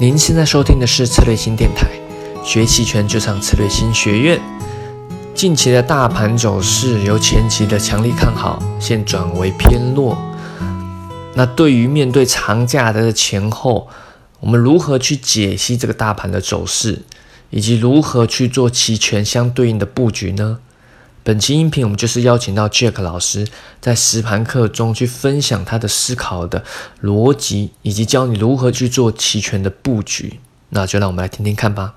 您现在收听的是策略新电台，学期权就上策略新学院。近期的大盘走势由前期的强力看好，现转为偏弱。那对于面对长假的前后，我们如何去解析这个大盘的走势，以及如何去做期权相对应的布局呢？本期音频我们就是邀请到 Jack 老师，在实盘课中去分享他的思考的逻辑，以及教你如何去做期权的布局。那就让我们来听听看吧。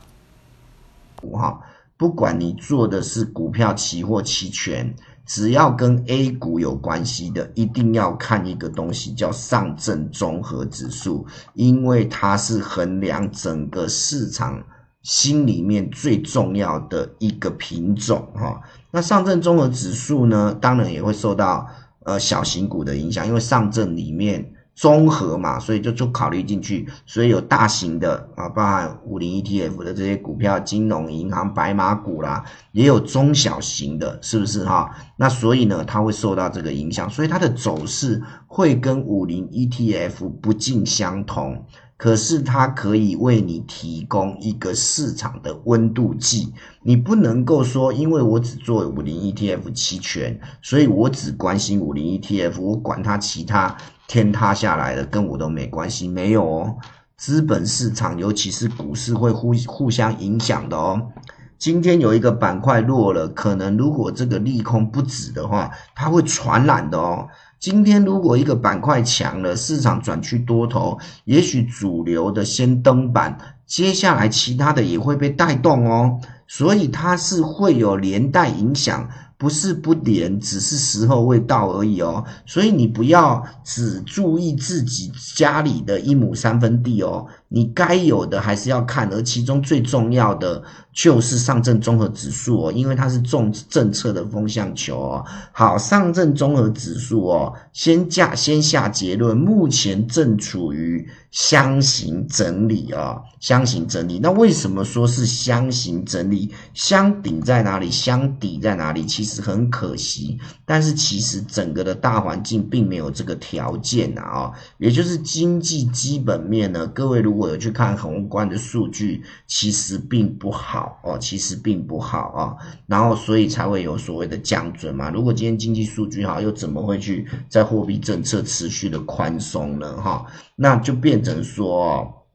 五号，不管你做的是股票、期货、期权，只要跟 A 股有关系的，一定要看一个东西叫上证综合指数，因为它是衡量整个市场心里面最重要的一个品种哈。那上证综合指数呢，当然也会受到呃小型股的影响，因为上证里面综合嘛，所以就就考虑进去，所以有大型的啊，包含五零 ETF 的这些股票、金融、银行、白马股啦，也有中小型的，是不是哈？那所以呢，它会受到这个影响，所以它的走势会跟五零 ETF 不尽相同。可是它可以为你提供一个市场的温度计，你不能够说，因为我只做五零 ETF 期权，所以我只关心五零 ETF，我管它其他天塌下来的跟我都没关系，没有哦。资本市场尤其是股市会互互相影响的哦。今天有一个板块弱了，可能如果这个利空不止的话，它会传染的哦。今天如果一个板块强了，市场转去多头，也许主流的先登板，接下来其他的也会被带动哦，所以它是会有连带影响。不是不连，只是时候未到而已哦。所以你不要只注意自己家里的一亩三分地哦，你该有的还是要看。而其中最重要的就是上证综合指数哦，因为它是重政策的风向球哦。好，上证综合指数哦，先下先下结论，目前正处于箱型整理啊，箱型整理。那为什么说是箱型整理？箱顶在哪里？箱底在哪里？其实。很可惜，但是其实整个的大环境并没有这个条件啊，也就是经济基本面呢，各位如果我有去看宏观的数据，其实并不好哦，其实并不好啊，然后所以才会有所谓的降准嘛。如果今天经济数据好，又怎么会去在货币政策持续的宽松呢？哈，那就变成说，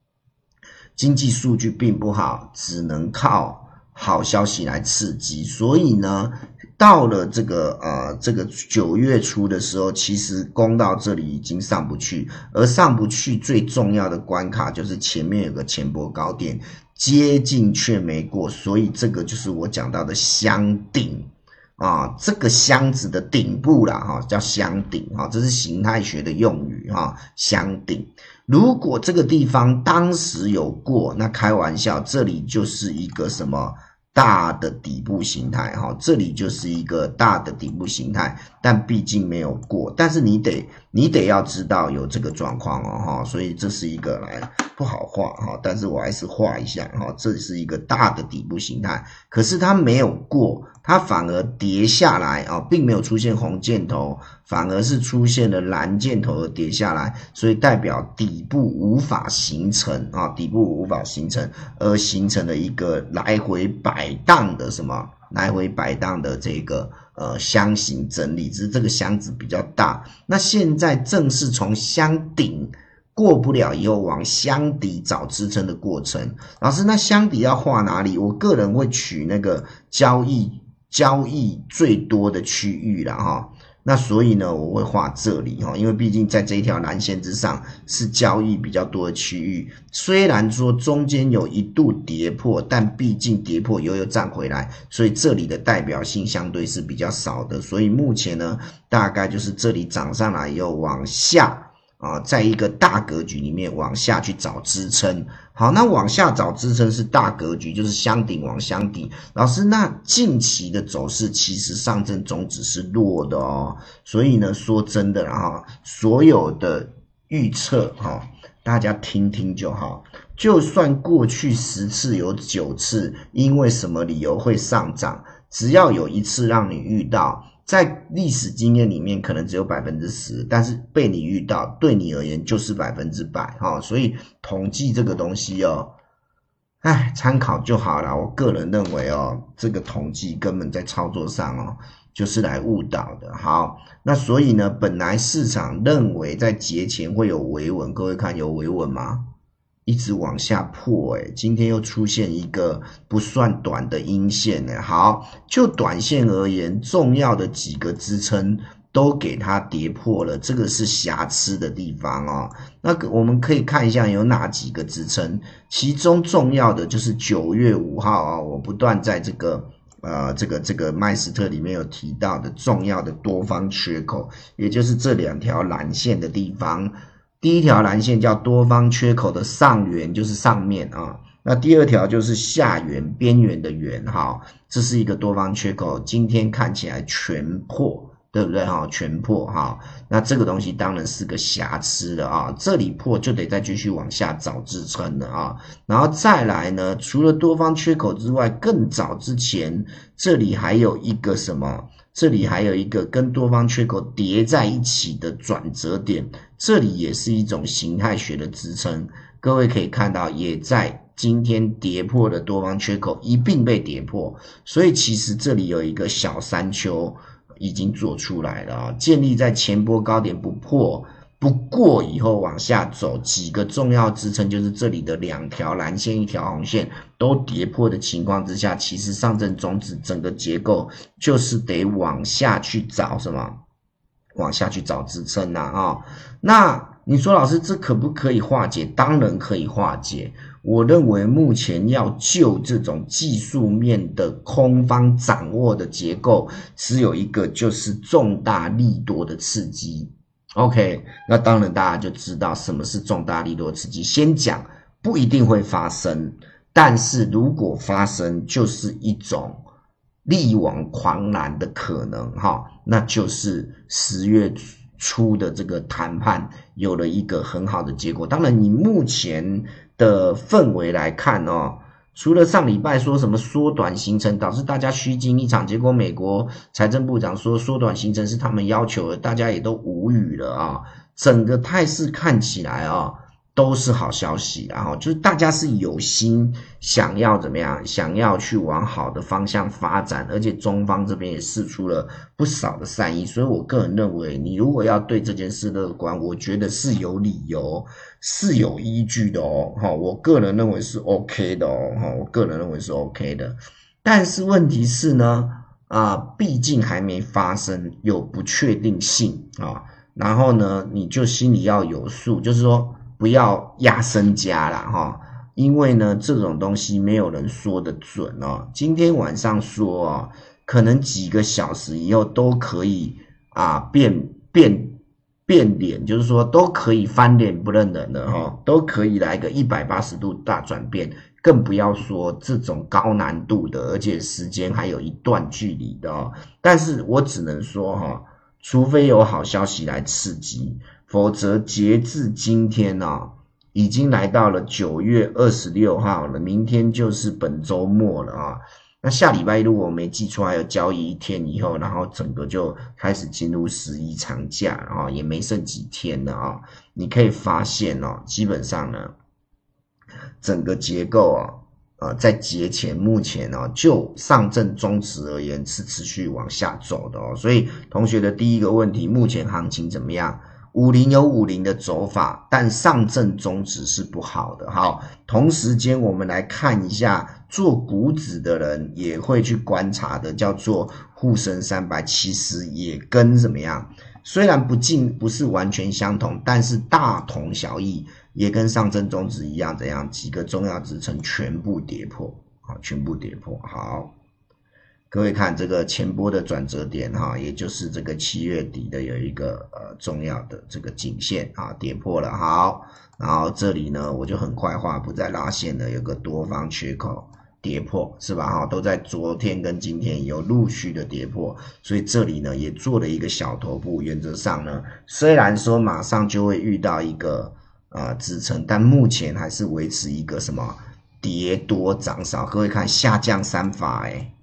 经济数据并不好，只能靠好消息来刺激，所以呢。到了这个呃这个九月初的时候，其实攻到这里已经上不去，而上不去最重要的关卡就是前面有个前波高点接近却没过，所以这个就是我讲到的箱顶啊，这个箱子的顶部啦哈，叫箱顶哈，这是形态学的用语哈，箱顶。如果这个地方当时有过，那开玩笑，这里就是一个什么？大的底部形态，哈，这里就是一个大的底部形态，但毕竟没有过，但是你得你得要知道有这个状况哦，哈，所以这是一个来不好画哈，但是我还是画一下哈，这是一个大的底部形态，可是它没有过。它反而跌下来啊，并没有出现红箭头，反而是出现了蓝箭头而跌下来，所以代表底部无法形成啊，底部无法形成，而形成了一个来回摆荡的什么？来回摆荡的这个呃箱型整理，只是这个箱子比较大。那现在正是从箱顶过不了以后，往箱底找支撑的过程。老师，那箱底要画哪里？我个人会取那个交易。交易最多的区域了哈，那所以呢，我会画这里哈，因为毕竟在这一条蓝线之上是交易比较多的区域。虽然说中间有一度跌破，但毕竟跌破又又站回来，所以这里的代表性相对是比较少的。所以目前呢，大概就是这里涨上来又往下。啊，在一个大格局里面往下去找支撑，好，那往下找支撑是大格局，就是箱顶往箱底。老师，那近期的走势其实上证总指是弱的哦，所以呢，说真的哈，所有的预测哈，大家听听就好。就算过去十次有九次因为什么理由会上涨，只要有一次让你遇到。在历史经验里面可能只有百分之十，但是被你遇到，对你而言就是百分之百哈。所以统计这个东西哦，哎，参考就好了。我个人认为哦，这个统计根本在操作上哦。就是来误导的，好，那所以呢，本来市场认为在节前会有维稳，各位看有维稳吗？一直往下破，哎，今天又出现一个不算短的阴线呢。好，就短线而言，重要的几个支撑都给它跌破了，这个是瑕疵的地方哦。那我们可以看一下有哪几个支撑，其中重要的就是九月五号啊，我不断在这个。呃，这个这个麦斯特里面有提到的重要的多方缺口，也就是这两条蓝线的地方。第一条蓝线叫多方缺口的上缘，就是上面啊。那第二条就是下缘边缘的缘，哈，这是一个多方缺口，今天看起来全破。对不对哈？全破哈，那这个东西当然是个瑕疵的啊。这里破就得再继续往下找支撑了啊。然后再来呢，除了多方缺口之外，更早之前这里还有一个什么？这里还有一个跟多方缺口叠在一起的转折点，这里也是一种形态学的支撑。各位可以看到，也在今天跌破的多方缺口一并被跌破，所以其实这里有一个小山丘。已经做出来了啊！建立在前波高点不破不过以后往下走，几个重要支撑就是这里的两条蓝线、一条红线都跌破的情况之下，其实上证综指整个结构就是得往下去找什么？往下去找支撑呐啊！那你说老师这可不可以化解？当然可以化解。我认为目前要救这种技术面的空方掌握的结构，只有一个，就是重大利多的刺激。OK，那当然大家就知道什么是重大利多刺激。先讲不一定会发生，但是如果发生，就是一种力挽狂澜的可能哈，那就是十月初的这个谈判有了一个很好的结果。当然，你目前。的氛围来看哦，除了上礼拜说什么缩短行程导致大家虚惊一场，结果美国财政部长说缩短行程是他们要求的，大家也都无语了啊！整个态势看起来啊。都是好消息，然后就是大家是有心想要怎么样，想要去往好的方向发展，而且中方这边也试出了不少的善意，所以我个人认为，你如果要对这件事乐观，我觉得是有理由，是有依据的哦，哈，我个人认为是 OK 的哦，哈，我个人认为是 OK 的，但是问题是呢，啊，毕竟还没发生，有不确定性啊，然后呢，你就心里要有数，就是说。不要压身家了哈，因为呢，这种东西没有人说的准哦。今天晚上说哦，可能几个小时以后都可以啊变变变脸，就是说都可以翻脸不认人的哈，都可以来个一百八十度大转变，更不要说这种高难度的，而且时间还有一段距离的哦。但是我只能说哈，除非有好消息来刺激。否则，截至今天呢，已经来到了九月二十六号了，明天就是本周末了啊。那下礼拜如果我没记错，还有交易一天以后，然后整个就开始进入十一长假，啊，也没剩几天了啊。你可以发现哦，基本上呢，整个结构啊，呃，在节前目前呢，就上证中值而言是持续往下走的哦。所以，同学的第一个问题，目前行情怎么样？五零有五零的走法，但上证中指是不好的。好，同时间我们来看一下做股指的人也会去观察的，叫做沪深三百，其实也跟怎么样？虽然不尽不是完全相同，但是大同小异，也跟上证中指一样，怎样？几个重要支撑全部跌破，好，全部跌破，好。各位看这个前波的转折点哈，也就是这个七月底的有一个呃重要的这个颈线啊跌破了，好，然后这里呢我就很快话不再拉线了，有个多方缺口跌破是吧哈，都在昨天跟今天有陆续的跌破，所以这里呢也做了一个小头部，原则上呢虽然说马上就会遇到一个呃支撑，但目前还是维持一个什么跌多涨少，各位看下降三法哎。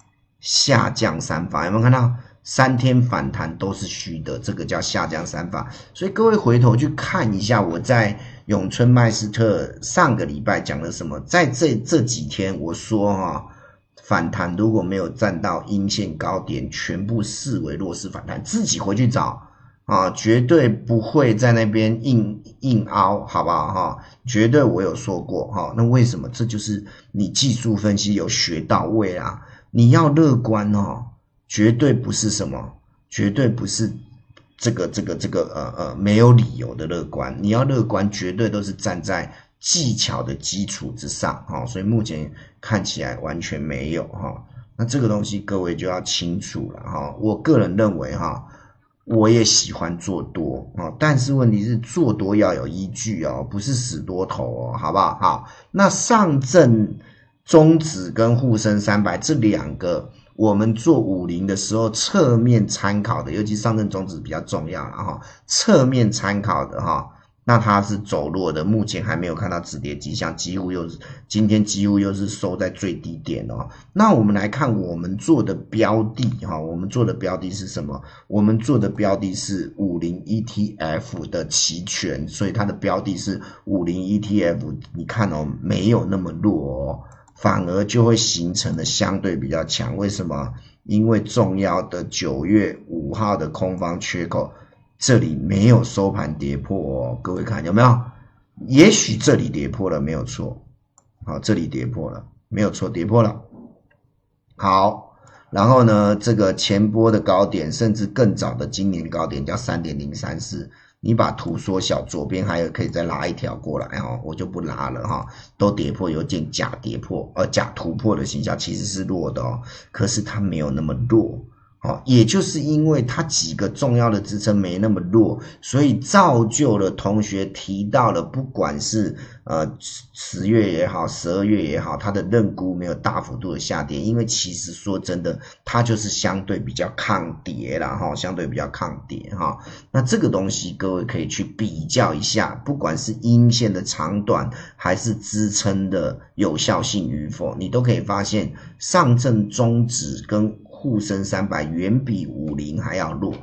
下降三法有没有看到？三天反弹都是虚的，这个叫下降三法。所以各位回头去看一下，我在永春麦斯特上个礼拜讲了什么？在这这几天我说哈，反弹如果没有站到阴线高点，全部视为弱势反弹，自己回去找。啊，绝对不会在那边硬硬凹，好不好哈？绝对我有说过哈。那为什么？这就是你技术分析有学到位啊！你要乐观哦，绝对不是什么，绝对不是这个这个这个呃呃没有理由的乐观。你要乐观，绝对都是站在技巧的基础之上哈。所以目前看起来完全没有哈。那这个东西各位就要清楚了哈。我个人认为哈。我也喜欢做多啊，但是问题是做多要有依据哦，不是死多头哦，好不好？好，那上证中指跟沪深三百这两个，我们做五零的时候侧面参考的，尤其上证中指比较重要了哈，侧面参考的哈。那它是走弱的，目前还没有看到止跌迹象，几乎又是今天几乎又是收在最低点哦。那我们来看我们做的标的哈，我们做的标的是什么？我们做的标的是五零 ETF 的期权，所以它的标的是五零 ETF。你看哦，没有那么弱哦，反而就会形成的相对比较强。为什么？因为重要的九月五号的空方缺口。这里没有收盘跌破，各位看有没有？也许这里跌破了，没有错。好，这里跌破了，没有错，跌破了。好，然后呢，这个前波的高点，甚至更早的今年高点叫三点零三四。你把图缩小，左边还有可以再拉一条过来哦，我就不拉了哈。都跌破，有件假跌破，呃，假突破的形象，其实是弱的哦，可是它没有那么弱。哦，也就是因为它几个重要的支撑没那么弱，所以造就了同学提到了，不管是呃十月也好，十二月也好，它的认沽没有大幅度的下跌，因为其实说真的，它就是相对比较抗跌了哈，相对比较抗跌哈。那这个东西各位可以去比较一下，不管是阴线的长短，还是支撑的有效性与否，你都可以发现上证综指跟沪深三百远比五零还要弱，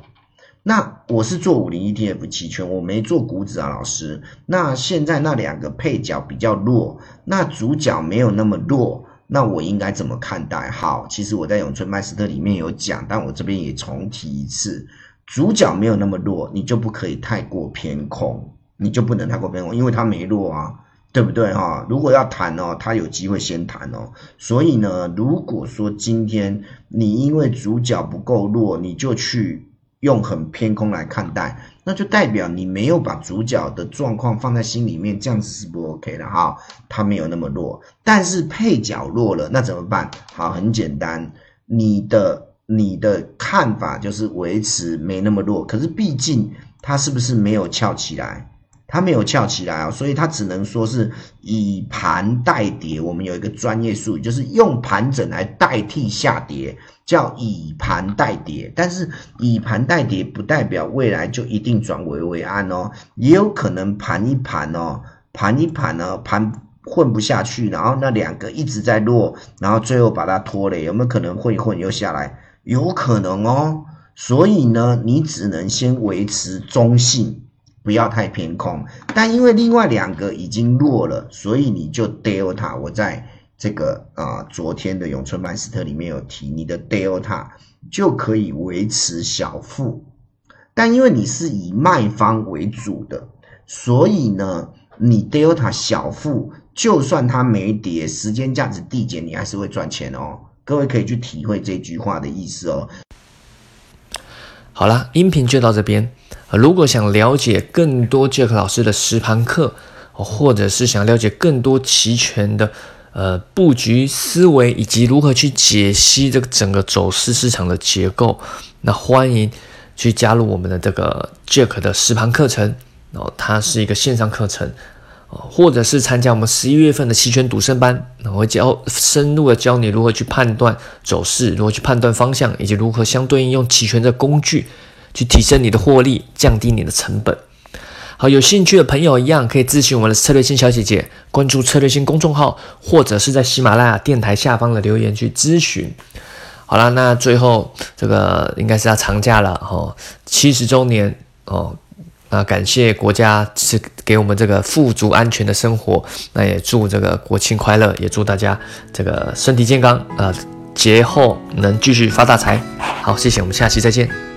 那我是做五零 ETF 期权，我没做股指啊，老师。那现在那两个配角比较弱，那主角没有那么弱，那我应该怎么看待？好，其实我在永春麦斯特里面有讲，但我这边也重提一次，主角没有那么弱，你就不可以太过偏空，你就不能太过偏空，因为它没弱啊。对不对哈？如果要谈哦，他有机会先谈哦。所以呢，如果说今天你因为主角不够弱，你就去用很偏空来看待，那就代表你没有把主角的状况放在心里面，这样子是不 OK 的哈。他没有那么弱，但是配角弱了，那怎么办？好，很简单，你的你的看法就是维持没那么弱，可是毕竟他是不是没有翘起来？它没有翘起来啊，所以它只能说是以盘代跌。我们有一个专业术语，就是用盘整来代替下跌，叫以盘代跌。但是以盘代跌不代表未来就一定转危为安哦，也有可能盘一盘哦，盘一盘呢，盘混不下去，然后那两个一直在落，然后最后把它拖累，有没有可能混一混又下来？有可能哦。所以呢，你只能先维持中性。不要太偏空，但因为另外两个已经弱了，所以你就 delta。我在这个啊昨天的永春曼斯特里面有提，你的 delta 就可以维持小负，但因为你是以卖方为主的，所以呢，你 delta 小负，就算它没跌，时间价值递减，你还是会赚钱哦。各位可以去体会这句话的意思哦。好了，音频就到这边。如果想了解更多杰克老师的实盘课，或者是想了解更多期权的呃布局思维，以及如何去解析这个整个走势市场的结构，那欢迎去加入我们的这个杰克的实盘课程。哦，它是一个线上课程。或者是参加我们十一月份的期权赌圣班，我会教深入的教你如何去判断走势，如何去判断方向，以及如何相对应用期权的工具去提升你的获利，降低你的成本。好，有兴趣的朋友一样可以咨询我们的策略性小姐姐，关注策略性公众号，或者是在喜马拉雅电台下方的留言去咨询。好了，那最后这个应该是要长假了哦，七十周年哦，那感谢国家是给我们这个富足安全的生活，那也祝这个国庆快乐，也祝大家这个身体健康啊，节后能继续发大财。好，谢谢，我们下期再见。